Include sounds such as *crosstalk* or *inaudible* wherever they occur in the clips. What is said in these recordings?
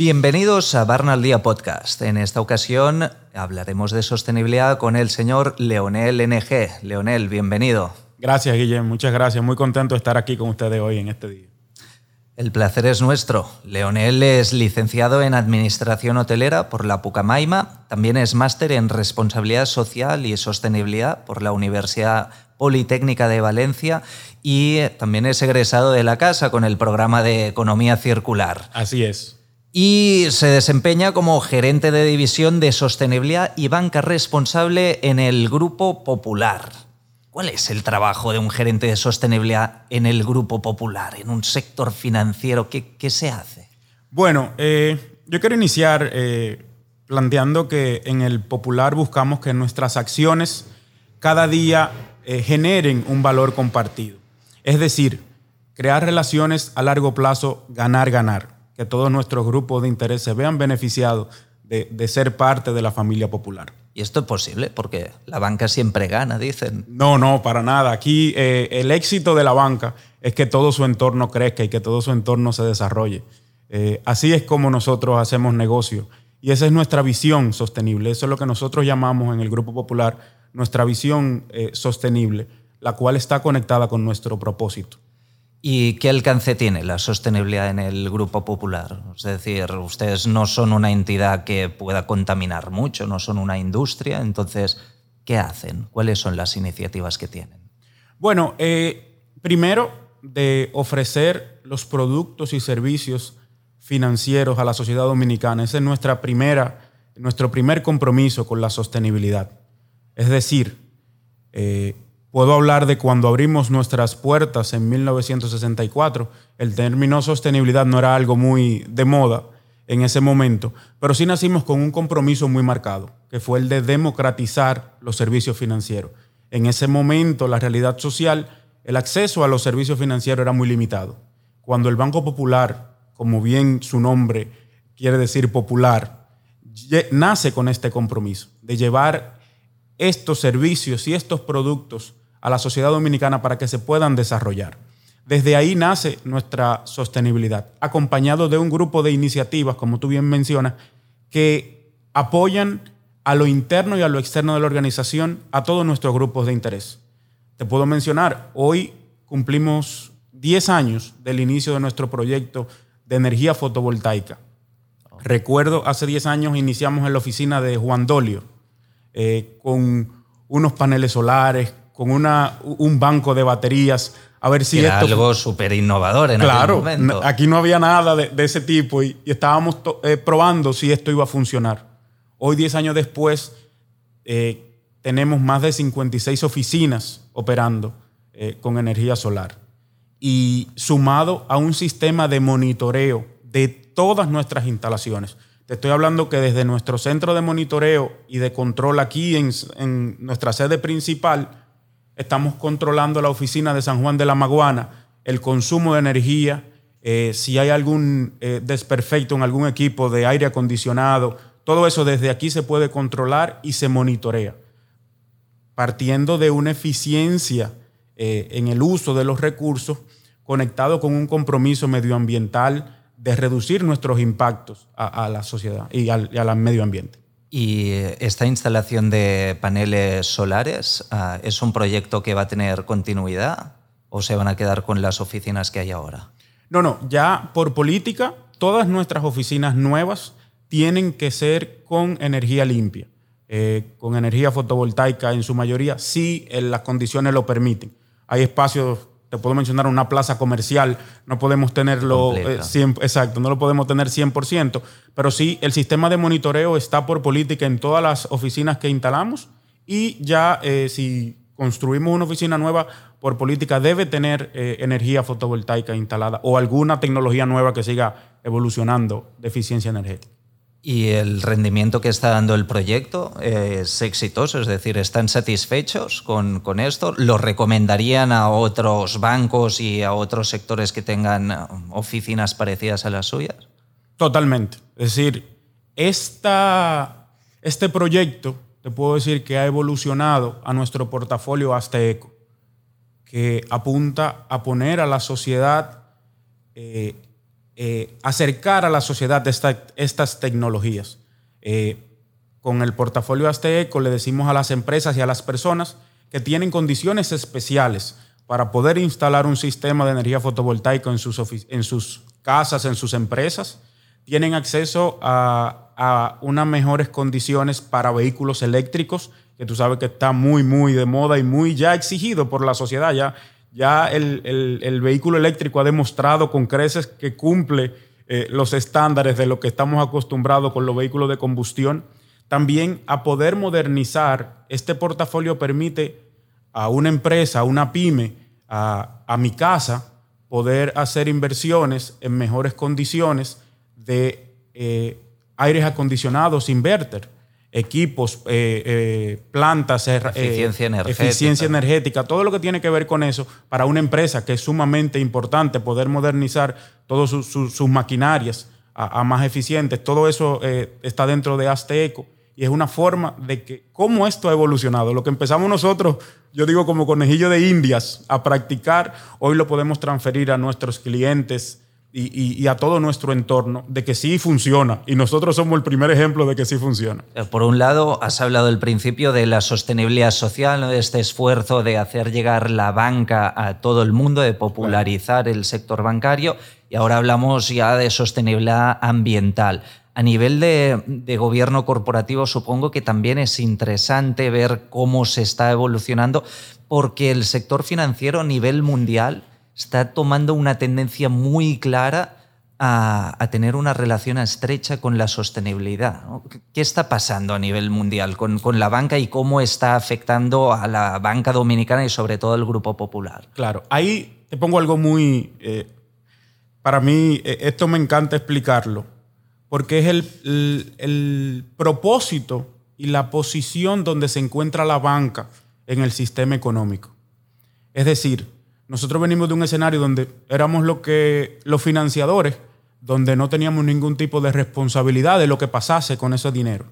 Bienvenidos a Barna al Día Podcast. En esta ocasión hablaremos de sostenibilidad con el señor Leonel NG. Leonel, bienvenido. Gracias, Guillem. Muchas gracias. Muy contento de estar aquí con ustedes hoy en este día. El placer es nuestro. Leonel es licenciado en Administración Hotelera por la Pucamaima, también es máster en Responsabilidad Social y Sostenibilidad por la Universidad Politécnica de Valencia y también es egresado de la casa con el programa de Economía Circular. Así es y se desempeña como gerente de división de sostenibilidad y banca responsable en el Grupo Popular. ¿Cuál es el trabajo de un gerente de sostenibilidad en el Grupo Popular, en un sector financiero? ¿Qué, se hace? Bueno, eh, yo quiero iniciar eh, planteando que en el Popular buscamos que nuestras acciones cada día eh, generen un valor compartido. Es decir, crear relaciones a largo plazo, ganar, ganar que todos nuestros grupos de interés se vean beneficiados de, ser parte de la familia popular. ¿Y esto es posible? Porque la banca siempre gana, dicen. No, no, para nada. Aquí eh, el éxito de la banca es que todo su entorno crezca y que todo su entorno se desarrolle. Eh, así es como nosotros hacemos negocio. Y esa es nuestra visión sostenible. Eso es lo que nosotros llamamos en el Grupo Popular nuestra visión eh, sostenible, la cual está conectada con nuestro propósito. ¿Y qué alcance tiene la sostenibilidad en el Grupo Popular? Es decir, ustedes no son una entidad que pueda contaminar mucho, no son una industria, entonces, ¿qué hacen? ¿Cuáles son las iniciativas que tienen? Bueno, eh, primero, de ofrecer los productos y servicios financieros a la sociedad dominicana. Ese es nuestra primera, nuestro primer compromiso con la sostenibilidad. Es decir, eh, Puedo hablar de cuando abrimos nuestras puertas en 1964. El término sostenibilidad no era algo muy de moda en ese momento, pero sí nacimos con un compromiso muy marcado, que fue el de democratizar los servicios financieros. En ese momento, la realidad social, el acceso a los servicios financieros era muy limitado. Cuando el Banco Popular, como bien su nombre quiere decir popular, nace con este compromiso de llevar estos servicios y estos productos a la sociedad dominicana para que se puedan desarrollar. Desde ahí nace nuestra sostenibilidad, acompañado de un grupo de iniciativas, como tú bien mencionas, que apoyan a lo interno y a lo externo de la organización a todos nuestros grupos de interés. Te puedo mencionar, hoy cumplimos 10 años del inicio de nuestro proyecto de energía fotovoltaica. Recuerdo, hace 10 años iniciamos en la oficina de Juan Dolio, eh, con unos paneles solares, con una, un banco de baterías, a ver si Era algo súper innovador en claro, momento. aquí no había nada de, ese tipo y, estábamos eh, probando si esto iba a funcionar. Hoy, 10 años después, eh, tenemos más de 56 oficinas operando eh, con energía solar y sumado a un sistema de monitoreo de todas nuestras instalaciones. Te estoy hablando que desde nuestro centro de monitoreo y de control aquí en, en nuestra sede principal, estamos controlando la oficina de San Juan de la Maguana, el consumo de energía, eh, si hay algún eh, desperfecto en algún equipo de aire acondicionado, todo eso desde aquí se puede controlar y se monitorea, partiendo de una eficiencia eh, en el uso de los recursos conectado con un compromiso medioambiental de reducir nuestros impactos a, la sociedad y al medio ambiente. ¿Y esta instalación de paneles solares ah, es un proyecto que va a tener continuidad o se van a quedar con las oficinas que hay ahora? No, no, ya por política, todas nuestras oficinas nuevas tienen que ser con energía limpia, eh, con energía fotovoltaica en su mayoría, si las condiciones lo permiten. Hay espacios te puedo mencionar una plaza comercial, no podemos tenerlo 100, eh, exacto, no lo podemos tener 100%, pero sí el sistema de monitoreo está por política en todas las oficinas que instalamos y ya eh, si construimos una oficina nueva por política debe tener eh, energía fotovoltaica instalada o alguna tecnología nueva que siga evolucionando de eficiencia energética. ¿Y el rendimiento que está dando el proyecto es exitoso? Es decir, ¿están satisfechos con, esto? ¿Lo recomendarían a otros bancos y a otros sectores que tengan oficinas parecidas a las suyas? Totalmente. Es decir, esta, este proyecto te puedo decir que ha evolucionado a nuestro portafolio Azteco, que apunta a poner a la sociedad, eh, eh, acercar a la sociedad estas tecnologías. Eh, con el portafolio Azteco le decimos a las empresas y a las personas que tienen condiciones especiales para poder instalar un sistema de energía fotovoltaica en sus, en sus casas, en sus empresas, tienen acceso a, unas mejores condiciones para vehículos eléctricos, que tú sabes que está muy, muy de moda y muy ya exigido por la sociedad. Ya, ya el, vehículo eléctrico ha demostrado con creces que cumple eh, los estándares de lo que estamos acostumbrados con los vehículos de combustión. También a poder modernizar, este portafolio permite a una empresa, a una pyme, a, mi casa, poder hacer inversiones en mejores condiciones de eh, aires acondicionados, inverter, equipos, eh, eh, plantas, eficiencia, energética. eficiencia energética, todo lo que tiene que ver con eso para una empresa que es sumamente importante poder modernizar todas sus, maquinarias a, más eficientes, todo eso está dentro de Azteco y es una forma de que cómo esto ha evolucionado. Lo que empezamos nosotros, yo digo como conejillo de indias, a practicar, hoy lo podemos transferir a nuestros clientes y, a todo nuestro entorno de que sí funciona. Y nosotros somos el primer ejemplo de que sí funciona. Por un lado, has hablado al principio de la sostenibilidad social, de este esfuerzo de hacer llegar la banca a todo el mundo, de popularizar el sector bancario. Y ahora hablamos ya de sostenibilidad ambiental. A nivel de, gobierno corporativo, supongo que también es interesante ver cómo se está evolucionando, porque el sector financiero a nivel mundial está tomando una tendencia muy clara a, tener una relación estrecha con la sostenibilidad. ¿Qué está pasando a nivel mundial con, la banca y cómo está afectando a la banca dominicana y sobre todo al Grupo Popular? Claro, ahí te pongo algo muy... Eh, para mí, eh, esto me encanta explicarlo, porque es el, el propósito y la posición donde se encuentra la banca en el sistema económico. Es decir, nosotros venimos de un escenario donde éramos lo que, los financiadores, donde no teníamos ningún tipo de responsabilidad de lo que pasase con ese dinero.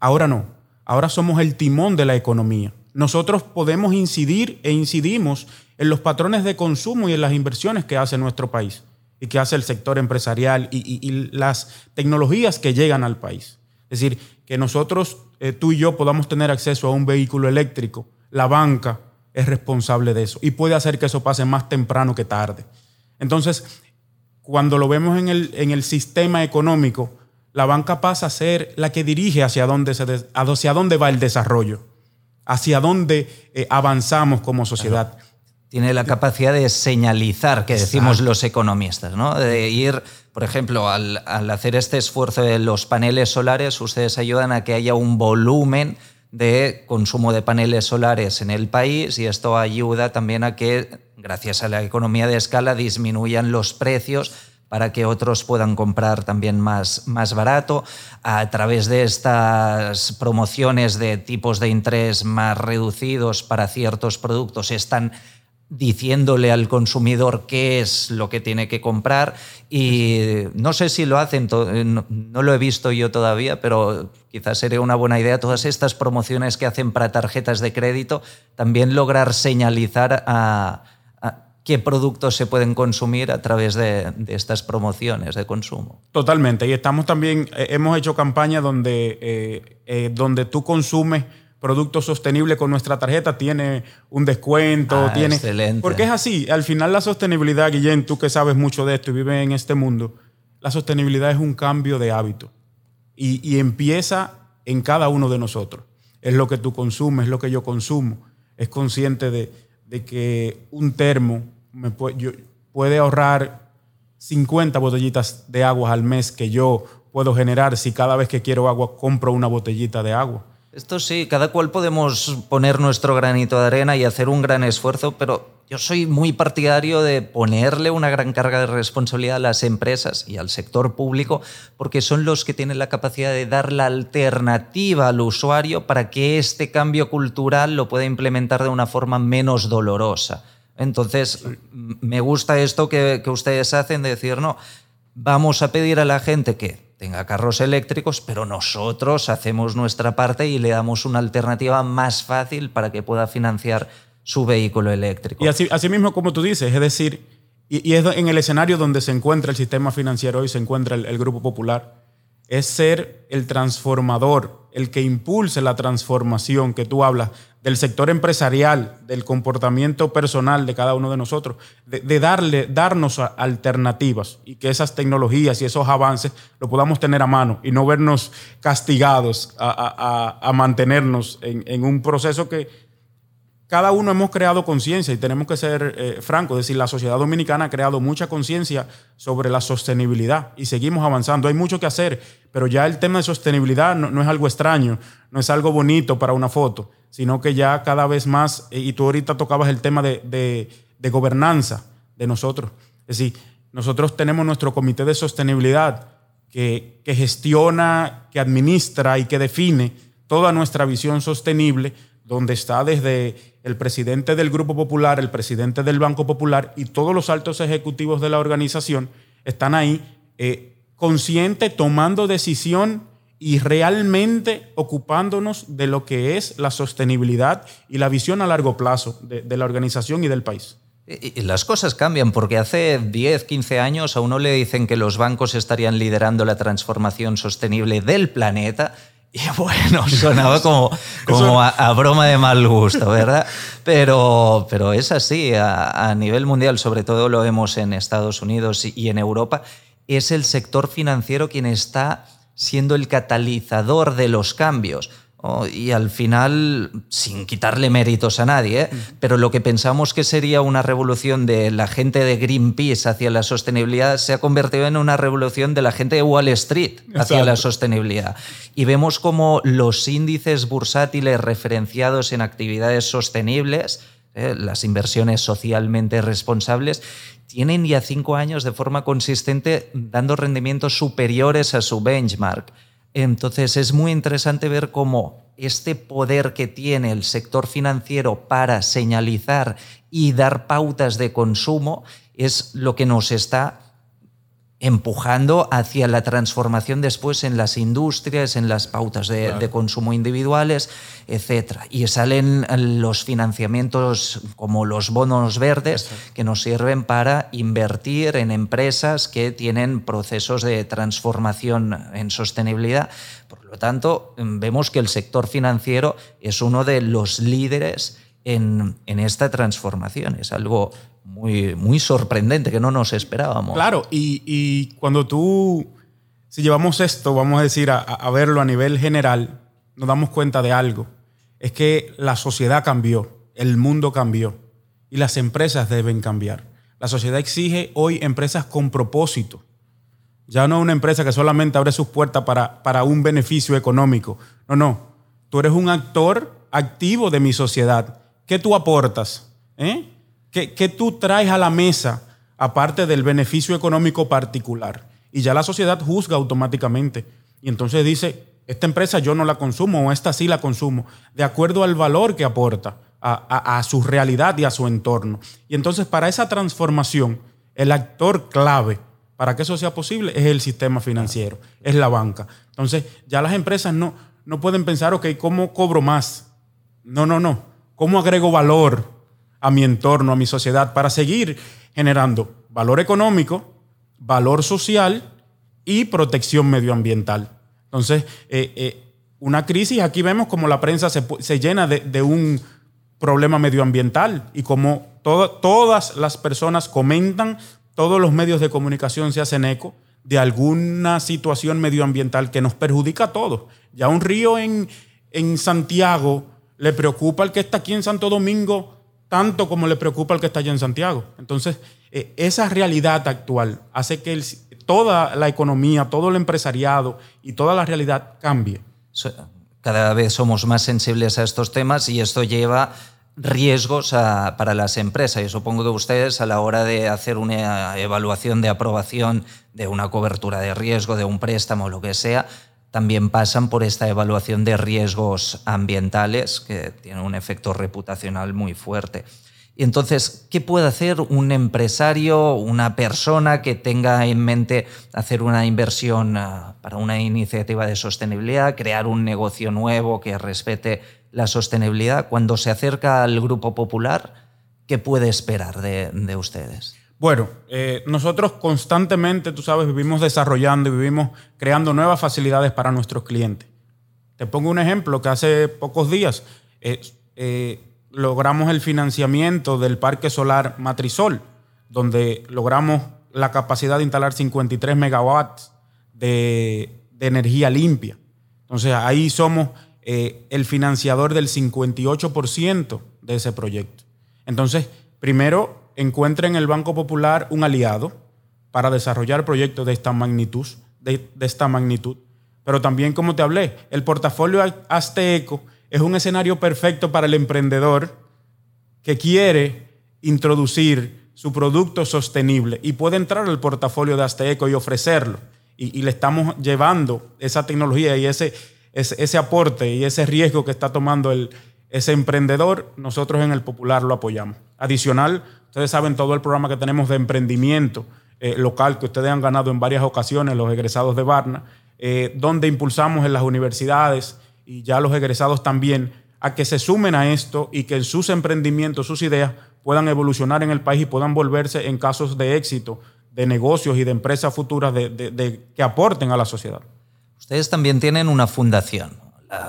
Ahora no, ahora somos el timón de la economía. Nosotros podemos incidir e incidimos en los patrones de consumo y en las inversiones que hace nuestro país y que hace el sector empresarial y, las tecnologías que llegan al país. Es decir, que nosotros, eh, tú y yo, podamos tener acceso a un vehículo eléctrico, la banca, es responsable de eso y puede hacer que eso pase más temprano que tarde. Entonces, cuando lo vemos en el, en el sistema económico, la banca pasa a ser la que dirige hacia dónde, se hacia dónde va el desarrollo, hacia dónde eh, avanzamos como sociedad. Tiene la capacidad de señalizar, que decimos los economistas, ¿no? De ir, por ejemplo, al, al hacer este esfuerzo de los paneles solares, ustedes ayudan a que haya un volumen de consumo de paneles solares en el país y esto ayuda también a que, gracias a la economía de escala, disminuyan los precios para que otros puedan comprar también más, más barato. A través de estas promociones de tipos de interés más reducidos para ciertos productos, están diciéndole al consumidor qué es lo que tiene que comprar. Y no sé si lo hacen, eh, no, lo he visto yo todavía, pero quizás sería una buena idea. Todas estas promociones que hacen para tarjetas de crédito, también lograr señalizar a, qué productos se pueden consumir a través de, estas promociones de consumo. Totalmente, y estamos también, eh, hemos hecho campañas donde, eh, donde tú consumes producto sostenible con nuestra tarjeta tiene un descuento, ah, tiene... Excelente. Porque es así, al final la sostenibilidad, Guillén, tú que sabes mucho de esto y vives en este mundo, la sostenibilidad es un cambio de hábito y, empieza en cada uno de nosotros. Es lo que tú consumes, es lo que yo consumo. Es consciente de, que un termo me puede, puede ahorrar 50 botellitas de agua al mes que yo puedo generar si cada vez que quiero agua compro una botellita de agua. Esto sí, cada cual podemos poner nuestro granito de arena y hacer un gran esfuerzo, pero yo soy muy partidario de ponerle una gran carga de responsabilidad a las empresas y al sector público, porque son los que tienen la capacidad de dar la alternativa al usuario para que este cambio cultural lo pueda implementar de una forma menos dolorosa. Entonces, me gusta esto que, que ustedes hacen de decir, no, vamos a pedir a la gente que tenga carros eléctricos, pero nosotros hacemos nuestra parte y le damos una alternativa más fácil para que pueda financiar su vehículo eléctrico. Y así, así mismo como tú dices, es decir, y, es en el escenario donde se encuentra el sistema financiero hoy, se encuentra el, Grupo Popular, es ser el transformador, el que impulse la transformación que tú hablas del sector empresarial, del comportamiento personal de cada uno de nosotros, de, darle, darnos alternativas y que esas tecnologías y esos avances lo podamos tener a mano y no vernos castigados a, mantenernos en un proceso que cada uno hemos creado conciencia y tenemos que ser eh, francos, es decir, la sociedad dominicana ha creado mucha conciencia sobre la sostenibilidad y seguimos avanzando. Hay mucho que hacer, pero ya el tema de sostenibilidad no, es algo extraño, no es algo bonito para una foto, sino que ya cada vez más, eh, y tú ahorita tocabas el tema de, gobernanza de nosotros. Es decir, nosotros tenemos nuestro comité de sostenibilidad que, que gestiona, que administra y que define toda nuestra visión sostenible donde está desde el presidente del Grupo Popular, el presidente del Banco Popular y todos los altos ejecutivos de la organización están ahí eh, conscientes, tomando decisión y realmente ocupándonos de lo que es la sostenibilidad y la visión a largo plazo de, la organización y del país. Y las cosas cambian porque hace 10, 15 años a uno le dicen que los bancos estarían liderando la transformación sostenible del planeta y *laughs* bueno, sonaba como, como a, broma de mal gusto, ¿verdad? Pero, pero es así, a, nivel mundial, sobre todo lo vemos en Estados Unidos y en Europa, es el sector financiero quien está siendo el catalizador de los cambios. Oh, y al final, sin quitarle méritos a nadie, ¿eh? pero lo que pensamos que sería una revolución de la gente de Greenpeace hacia la sostenibilidad se ha convertido en una revolución de la gente de Wall Street hacia la sostenibilidad. Y vemos como los índices bursátiles referenciados en actividades sostenibles, ¿eh? las inversiones socialmente responsables, tienen ya cinco años de forma consistente dando rendimientos superiores a su benchmark. Entonces es muy interesante ver cómo este poder que tiene el sector financiero para señalizar y dar pautas de consumo es lo que nos está empujando hacia la transformación después en las industrias, en las pautas de, consumo individuales, etc. Y salen los financiamientos como los bonos verdes que nos sirven para invertir en empresas que tienen procesos de transformación en sostenibilidad. Por lo tanto, vemos que el sector financiero es uno de los líderes en, en esta transformación. Es algo muy, muy sorprendente que no nos esperábamos. Claro, y, cuando tú, si llevamos esto, vamos a decir, a, verlo a nivel general, nos damos cuenta de algo. Es que la sociedad cambió, el mundo cambió y las empresas deben cambiar. La sociedad exige hoy empresas con propósito. Ya no una empresa que solamente abre sus puertas para, para un beneficio económico. No, no. Tú eres un actor activo de mi sociedad. ¿Qué tú aportas? ¿Eh? ¿Qué, tú traes a la mesa aparte del beneficio económico particular? Y ya la sociedad juzga automáticamente. Y entonces dice, esta empresa yo no la consumo o esta sí la consumo, de acuerdo al valor que aporta a, su realidad y a su entorno. Y entonces para esa transformación, el actor clave para que eso sea posible es el sistema financiero, es la banca. Entonces ya las empresas no, no pueden pensar, ok, ¿cómo cobro más? No, no, no. ¿Cómo agrego valor? a mi entorno, a mi sociedad, para seguir generando valor económico, valor social y protección medioambiental. Entonces, eh, eh, una crisis, aquí vemos como la prensa se, llena de, un problema medioambiental y como todas las personas comentan, todos los medios de comunicación se hacen eco de alguna situación medioambiental que nos perjudica a todos. Ya un río en, en Santiago le preocupa al que está aquí en Santo Domingo tanto como le preocupa al que está allá en Santiago. Entonces, eh, esa realidad actual hace que toda la economía, todo el empresariado y toda la realidad cambie. Cada vez somos más sensibles a estos temas y esto lleva riesgos para las empresas. Y supongo que ustedes a la hora de hacer una evaluación de aprobación de una cobertura de riesgo, de un préstamo, lo que sea, también pasan por esta evaluación de riesgos ambientales que tiene un efecto reputacional muy fuerte. Y entonces, ¿qué puede hacer un empresario, una persona que tenga en mente hacer una inversión ah, para una iniciativa de sostenibilidad, crear un negocio nuevo que respete la sostenibilidad? Cuando se acerca al Grupo Popular, ¿qué puede esperar de, ustedes? Bueno, eh, nosotros constantemente, tú sabes, vivimos desarrollando y vivimos creando nuevas facilidades para nuestros clientes. Te pongo un ejemplo que hace pocos días eh, eh, logramos el financiamiento del parque solar Matrisol, donde logramos la capacidad de instalar 53 megawatts de, energía limpia. Entonces ahí somos el financiador del 58% de ese proyecto. Entonces, primero, encuentre en el Banco Popular un aliado para desarrollar proyectos de esta magnitud, de, esta magnitud. Pero también, como te hablé, el portafolio Azteco es un escenario perfecto para el emprendedor que quiere introducir su producto sostenible y puede entrar al portafolio de Azteco y ofrecerlo. Y, le estamos llevando esa tecnología y ese, ese, aporte y ese riesgo que está tomando el, ese emprendedor, nosotros en el Popular lo apoyamos. Adicional, ustedes saben todo el programa que tenemos de emprendimiento eh, local que ustedes han ganado en varias ocasiones, los egresados de Barna, eh, donde impulsamos en las universidades y ya los egresados también, a que se sumen a esto y que sus emprendimientos, sus ideas puedan evolucionar en el país y puedan volverse en casos de éxito de negocios y de empresas futuras de, que aporten a la sociedad. Ustedes también tienen una fundación.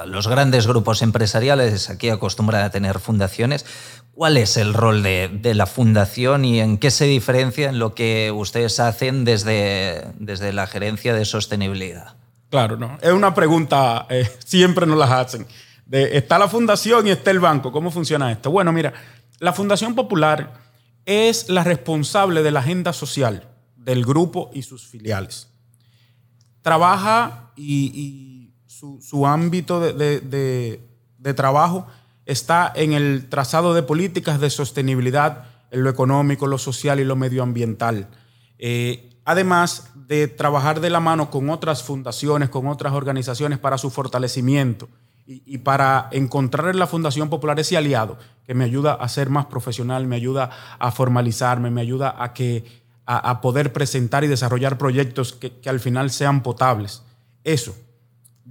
Los grandes grupos empresariales aquí acostumbran a tener fundaciones. ¿Cuál es el rol de, la fundación y en qué se diferencia en lo que ustedes hacen desde, desde la gerencia de sostenibilidad? Claro, no. Es una pregunta, eh, siempre nos las hacen. De, está la fundación y está el banco. ¿Cómo funciona esto? Bueno, mira, la Fundación Popular es la responsable de la agenda social del grupo y sus filiales. Trabaja y, su, ámbito de, trabajo está en el trazado de políticas de sostenibilidad en lo económico, lo social y lo medioambiental. Eh, además de trabajar de la mano con otras fundaciones, con otras organizaciones para su fortalecimiento y, para encontrar en la Fundación Popular ese aliado que me ayuda a ser más profesional, me ayuda a formalizarme, me ayuda a, que, a, poder presentar y desarrollar proyectos que, al final sean potables. Eso.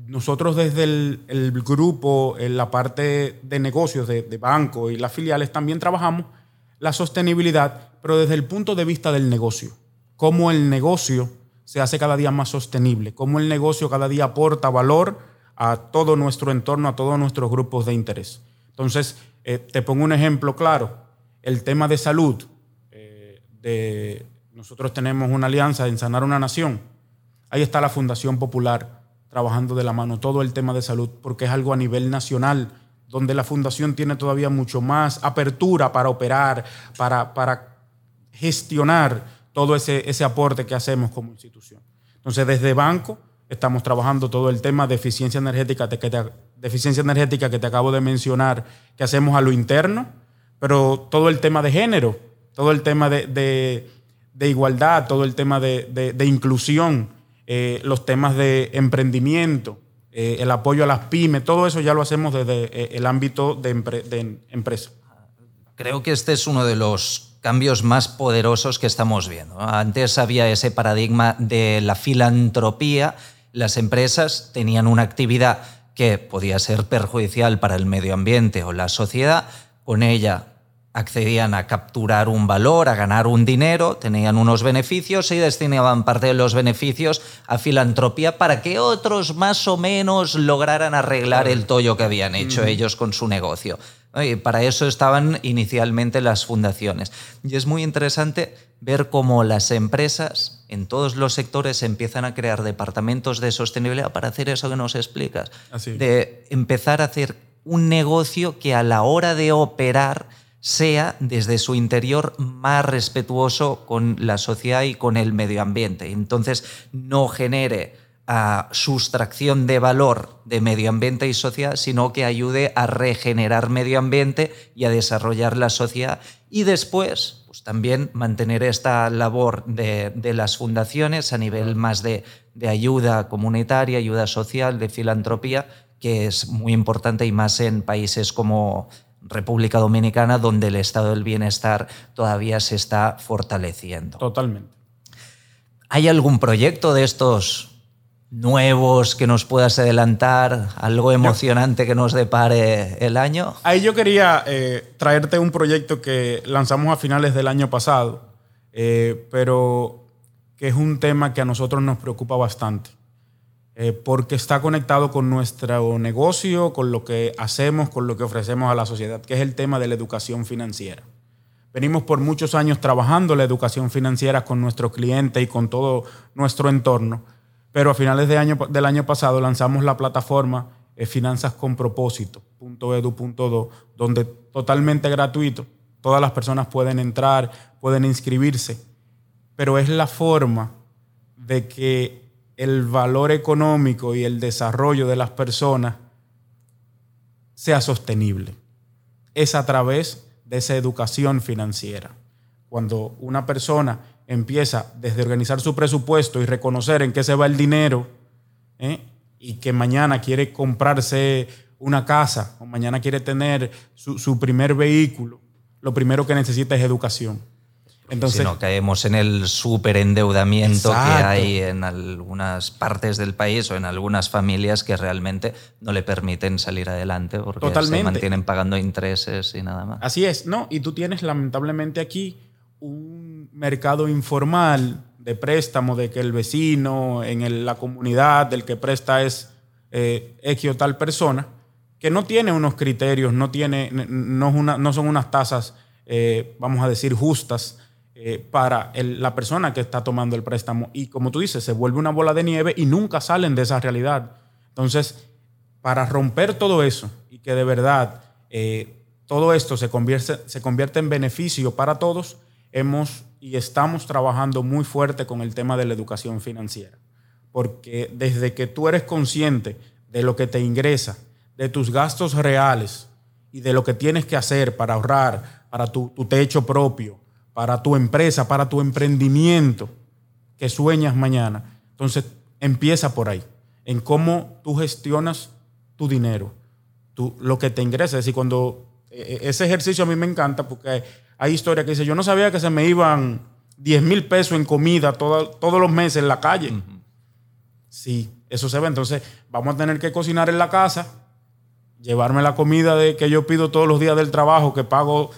Nosotros desde el, grupo, en la parte de negocios de, banco y las filiales, también trabajamos la sostenibilidad, pero desde el punto de vista del negocio cómo el negocio se hace cada día más sostenible, cómo el negocio cada día aporta valor a todo nuestro entorno, a todos nuestros grupos de interés. Entonces, eh, te pongo un ejemplo claro, el tema de salud. Eh, de, nosotros tenemos una alianza en Sanar una Nación. Ahí está la Fundación Popular trabajando de la mano todo el tema de salud, porque es algo a nivel nacional, donde la Fundación tiene todavía mucho más apertura para operar, para, para gestionar todo ese, ese aporte que hacemos como institución. Entonces, desde banco estamos trabajando todo el tema de eficiencia energética, de, que eficiencia energética que te acabo de mencionar, que hacemos a lo interno, pero todo el tema de género, todo el tema de, igualdad, todo el tema de, inclusión, eh, los temas de emprendimiento, eh, el apoyo a las pymes, todo eso ya lo hacemos desde eh, el ámbito de, de empresa. Creo que este es uno de los cambios más poderosos que estamos viendo. Antes había ese paradigma de la filantropía. Las empresas tenían una actividad que podía ser perjudicial para el medio ambiente o la sociedad. Con ella accedían a capturar un valor, a ganar un dinero, tenían unos beneficios y destinaban parte de los beneficios a filantropía para que otros más o menos lograran arreglar el tollo que habían hecho ellos con su negocio. Y para eso estaban inicialmente las fundaciones. Y es muy interesante ver cómo las empresas en todos los sectores empiezan a crear departamentos de sostenibilidad para hacer eso que nos explicas. De empezar a hacer un negocio que a la hora de operar sea desde su interior más respetuoso con la sociedad y con el medio ambiente. Entonces no genere a sustracción de valor de medio ambiente y sociedad, sino que ayude a regenerar medio ambiente y a desarrollar la sociedad. Y después, pues también mantener esta labor de, las fundaciones a nivel más de, ayuda comunitaria, ayuda social, de filantropía, que es muy importante y más en países como, República Dominicana, donde el estado del bienestar todavía se está fortaleciendo. Totalmente. ¿Hay algún proyecto de estos nuevos que nos puedas adelantar? ¿Algo emocionante que nos depare el año? Ahí yo quería eh, traerte un proyecto que lanzamos a finales del año pasado, eh, pero que es un tema que a nosotros nos preocupa bastante. Eh, porque está conectado con nuestro negocio, con lo que hacemos, con lo que ofrecemos a la sociedad, que es el tema de la educación financiera. Venimos por muchos años trabajando la educación financiera con nuestros clientes y con todo nuestro entorno, pero a finales de año, del año pasado lanzamos la plataforma eh, Finanzas con Propósito.edu.do, donde totalmente gratuito, todas las personas pueden entrar, pueden inscribirse, pero es la forma de que el valor económico y el desarrollo de las personas sea sostenible. Es a través de esa educación financiera. Cuando una persona empieza desde organizar su presupuesto y reconocer en qué se va el dinero ¿eh? y que mañana quiere comprarse una casa o mañana quiere tener su, su primer vehículo, lo primero que necesita es educación. Entonces, si no caemos en el superendeudamiento que hay en algunas partes del país o en algunas familias que realmente no le permiten salir adelante porque se mantienen pagando intereses y nada más. Así es, ¿no? Y tú tienes lamentablemente aquí un mercado informal de préstamo, de que el vecino en la comunidad del que presta es eh, X o tal persona, que no tiene unos criterios, no, tiene, no, no son unas tasas, eh, vamos a decir, justas eh, para la persona que está tomando el préstamo. Y como tú dices, se vuelve una bola de nieve y nunca salen de esa realidad. Entonces, para romper todo eso y que de verdad eh, todo esto se convierte, se convierte en beneficio para todos, hemos y estamos trabajando muy fuerte con el tema de la educación financiera. Porque desde que tú eres consciente de lo que te ingresa, de tus gastos reales y de lo que tienes que hacer para ahorrar, para tu techo propio, para tu empresa, para tu emprendimiento que sueñas mañana. Entonces, empieza por ahí, en cómo tú gestionas tu dinero, tú, lo que te ingresa. Es decir, cuando e, e, ese ejercicio a mí me encanta porque hay historias que dicen, yo no sabía que se me iban 10 mil pesos en comida todos los meses en la calle. Sí, eso se ve. Entonces, vamos a tener que cocinar en la casa, llevarme la comida de, que yo pido todos los días del trabajo, que pago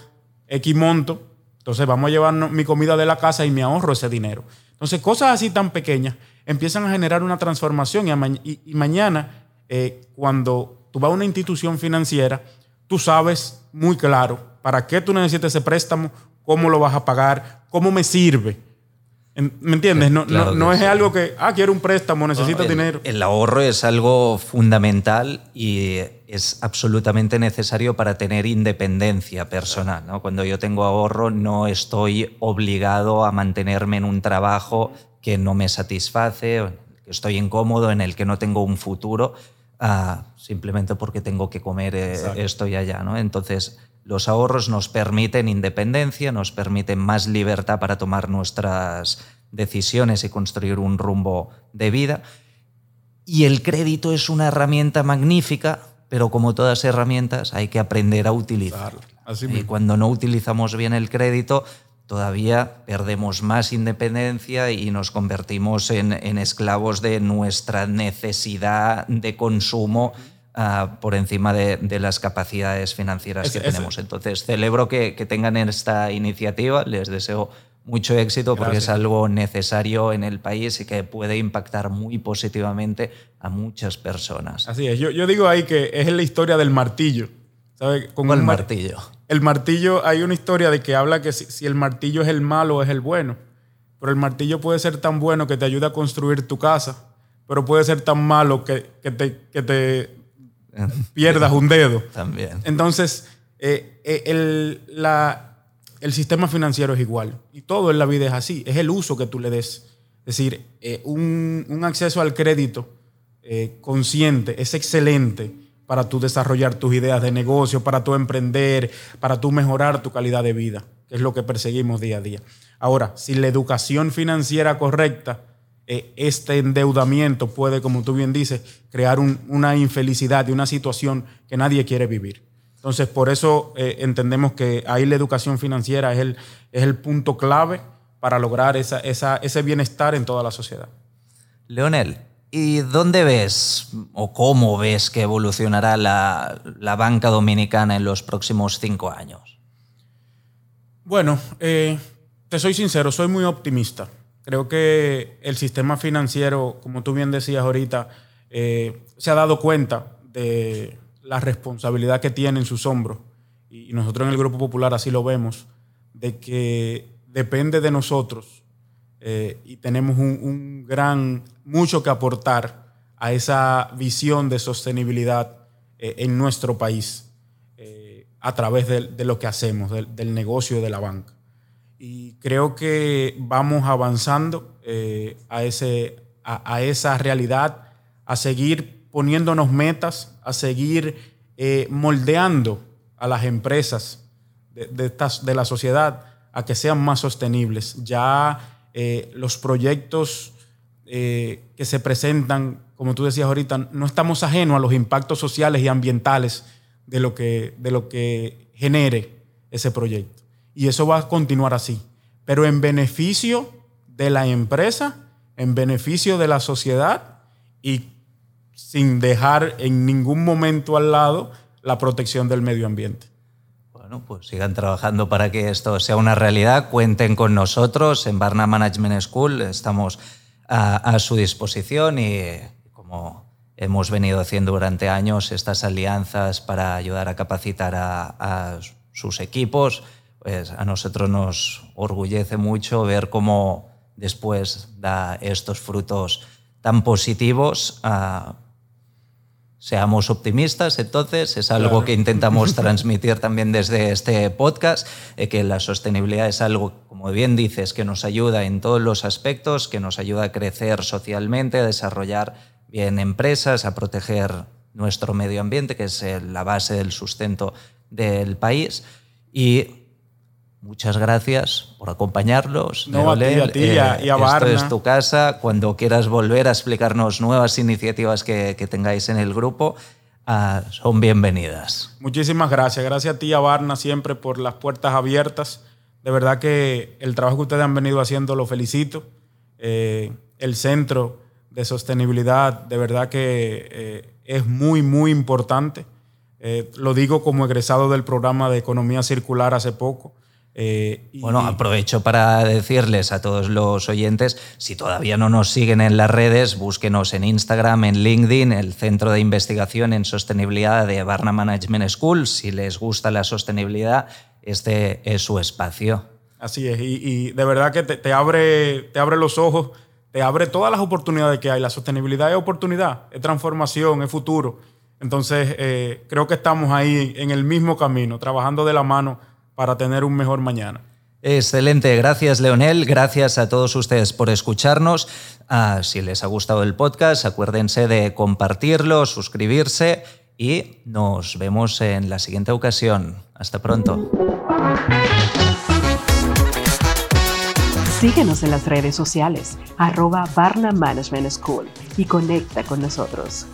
X monto entonces vamos a llevar mi comida de la casa y me ahorro ese dinero. Entonces cosas así tan pequeñas empiezan a generar una transformación y, mañana eh, cuando tú vas a una institución financiera, tú sabes muy claro para qué tú necesitas ese préstamo, cómo lo vas a pagar, cómo me sirve. ¿Me entiendes? No, no, es algo que, ah, quiero un préstamo, necesito dinero. El ahorro es algo fundamental y es absolutamente necesario para tener independencia personal. ¿no? Cuando yo tengo ahorro no estoy obligado a mantenerme en un trabajo que no me satisface, que estoy incómodo, en el que no tengo un futuro, ah, simplemente porque tengo que comer eh, esto y allá. ¿no? Entonces, los ahorros nos permiten independencia, nos permiten más libertad para tomar nuestras decisiones y construir un rumbo de vida. Y el crédito es una herramienta magnífica, pero como todas herramientas hay que aprender a utilizarla. y cuando no utilizamos bien el crédito, todavía perdemos más independencia y nos convertimos en, en esclavos de nuestra necesidad de consumo Ah, por encima de, las capacidades financieras que tenemos. Entonces, celebro que, tengan esta iniciativa, les deseo mucho éxito porque es algo necesario en el país y que puede impactar muy positivamente a muchas personas. Así es, yo, digo ahí que es la historia del martillo. ¿Sabes? Con el martillo. El martillo, hay una historia de que habla que si, el martillo es el malo o es el bueno. Pero el martillo puede ser tan bueno que te ayuda a construir tu casa, pero puede ser tan malo que, te, que te *laughs* pierdas un dedo. También. Entonces, eh, eh, el, el, sistema financiero es igual. Y todo en la vida es así. Es el uso que tú le des. Es decir, eh, un, acceso al crédito consciente es excelente para tú desarrollar tus ideas de negocio, para tú emprender, para tú mejorar tu calidad de vida, que es lo que perseguimos día a día. Ahora, si la educación financiera correcta eh, este endeudamiento puede, como tú bien dices, crear una infelicidad y una situación que nadie quiere vivir. Entonces, por eso eh, entendemos que ahí la educación financiera es el, es el punto clave para lograr esa, ese bienestar en toda la sociedad. Leonel, ¿y dónde ves o cómo ves que evolucionará la, la banca dominicana en los próximos cinco años? Bueno, eh, te soy sincero, soy muy optimista. Creo que el sistema financiero, como tú bien decías ahorita, eh, se ha dado cuenta de la responsabilidad que tiene en sus hombros, y nosotros en el Grupo Popular así lo vemos, de que depende de nosotros eh, y tenemos un, gran, mucho que aportar a esa visión de sostenibilidad eh, en nuestro país a través de, lo que hacemos, del negocio de la banca. Y creo que vamos avanzando eh, a, ese, a, esa realidad, a seguir poniéndonos metas, a seguir eh, moldeando a las empresas de, de la sociedad a que sean más sostenibles. Ya eh, los proyectos que se presentan, como tú decías ahorita, no estamos ajenos a los impactos sociales y ambientales de lo que, de lo que genere ese proyecto. Y eso va a continuar así. Pero en beneficio de la empresa, en beneficio de la sociedad y sin dejar en ningún momento al lado la protección del medio ambiente. Bueno, pues sigan trabajando para que esto sea una realidad. Cuenten con nosotros en Barna Management School. Estamos a, su disposición y como hemos venido haciendo durante años, estas alianzas para ayudar a capacitar a sus equipos pues a nosotros nos orgullece mucho ver cómo después da estos frutos tan positivos. Ah, seamos optimistas, entonces, es algo que intentamos *laughs* transmitir también desde este podcast, eh, que la sostenibilidad es algo, como bien dices, que nos ayuda en todos los aspectos, que nos ayuda a crecer socialmente, a desarrollar bien empresas, a proteger nuestro medio ambiente, que es la base del sustento del país. Y Muchas gracias por acompañarnos. No, a ti, a ti y a, eh, Esto es tu casa. Cuando quieras volver a explicarnos nuevas iniciativas que, tengáis en el grupo, ah, son bienvenidas. Muchísimas gracias. Gracias a ti, a Barna, siempre por las puertas abiertas. De verdad que el trabajo que ustedes han venido haciendo lo felicito. Eh, el centro de sostenibilidad, de verdad que eh, es muy, muy importante. lo digo como egresado del programa de Economía Circular hace poco. Eh, bueno, aprovecho para decirles a todos los oyentes, si todavía no nos siguen en las redes, búsquenos en Instagram, en LinkedIn, el Centro de Investigación en Sostenibilidad de Barna Management School. Si les gusta la sostenibilidad, este es su espacio. Así es, y, de verdad que te, abre, te abre los ojos, te abre todas las oportunidades que hay. La sostenibilidad es oportunidad, es transformación, es futuro. Entonces, eh, creo que estamos ahí en el mismo camino, trabajando de la mano para tener un mejor mañana. Excelente, gracias Leonel, gracias a todos ustedes por escucharnos. Ah, si les ha gustado el podcast, acuérdense de compartirlo, suscribirse y nos vemos en la siguiente ocasión. Hasta pronto. Síguenos en las redes sociales, arroba Barna Management School y conecta con nosotros.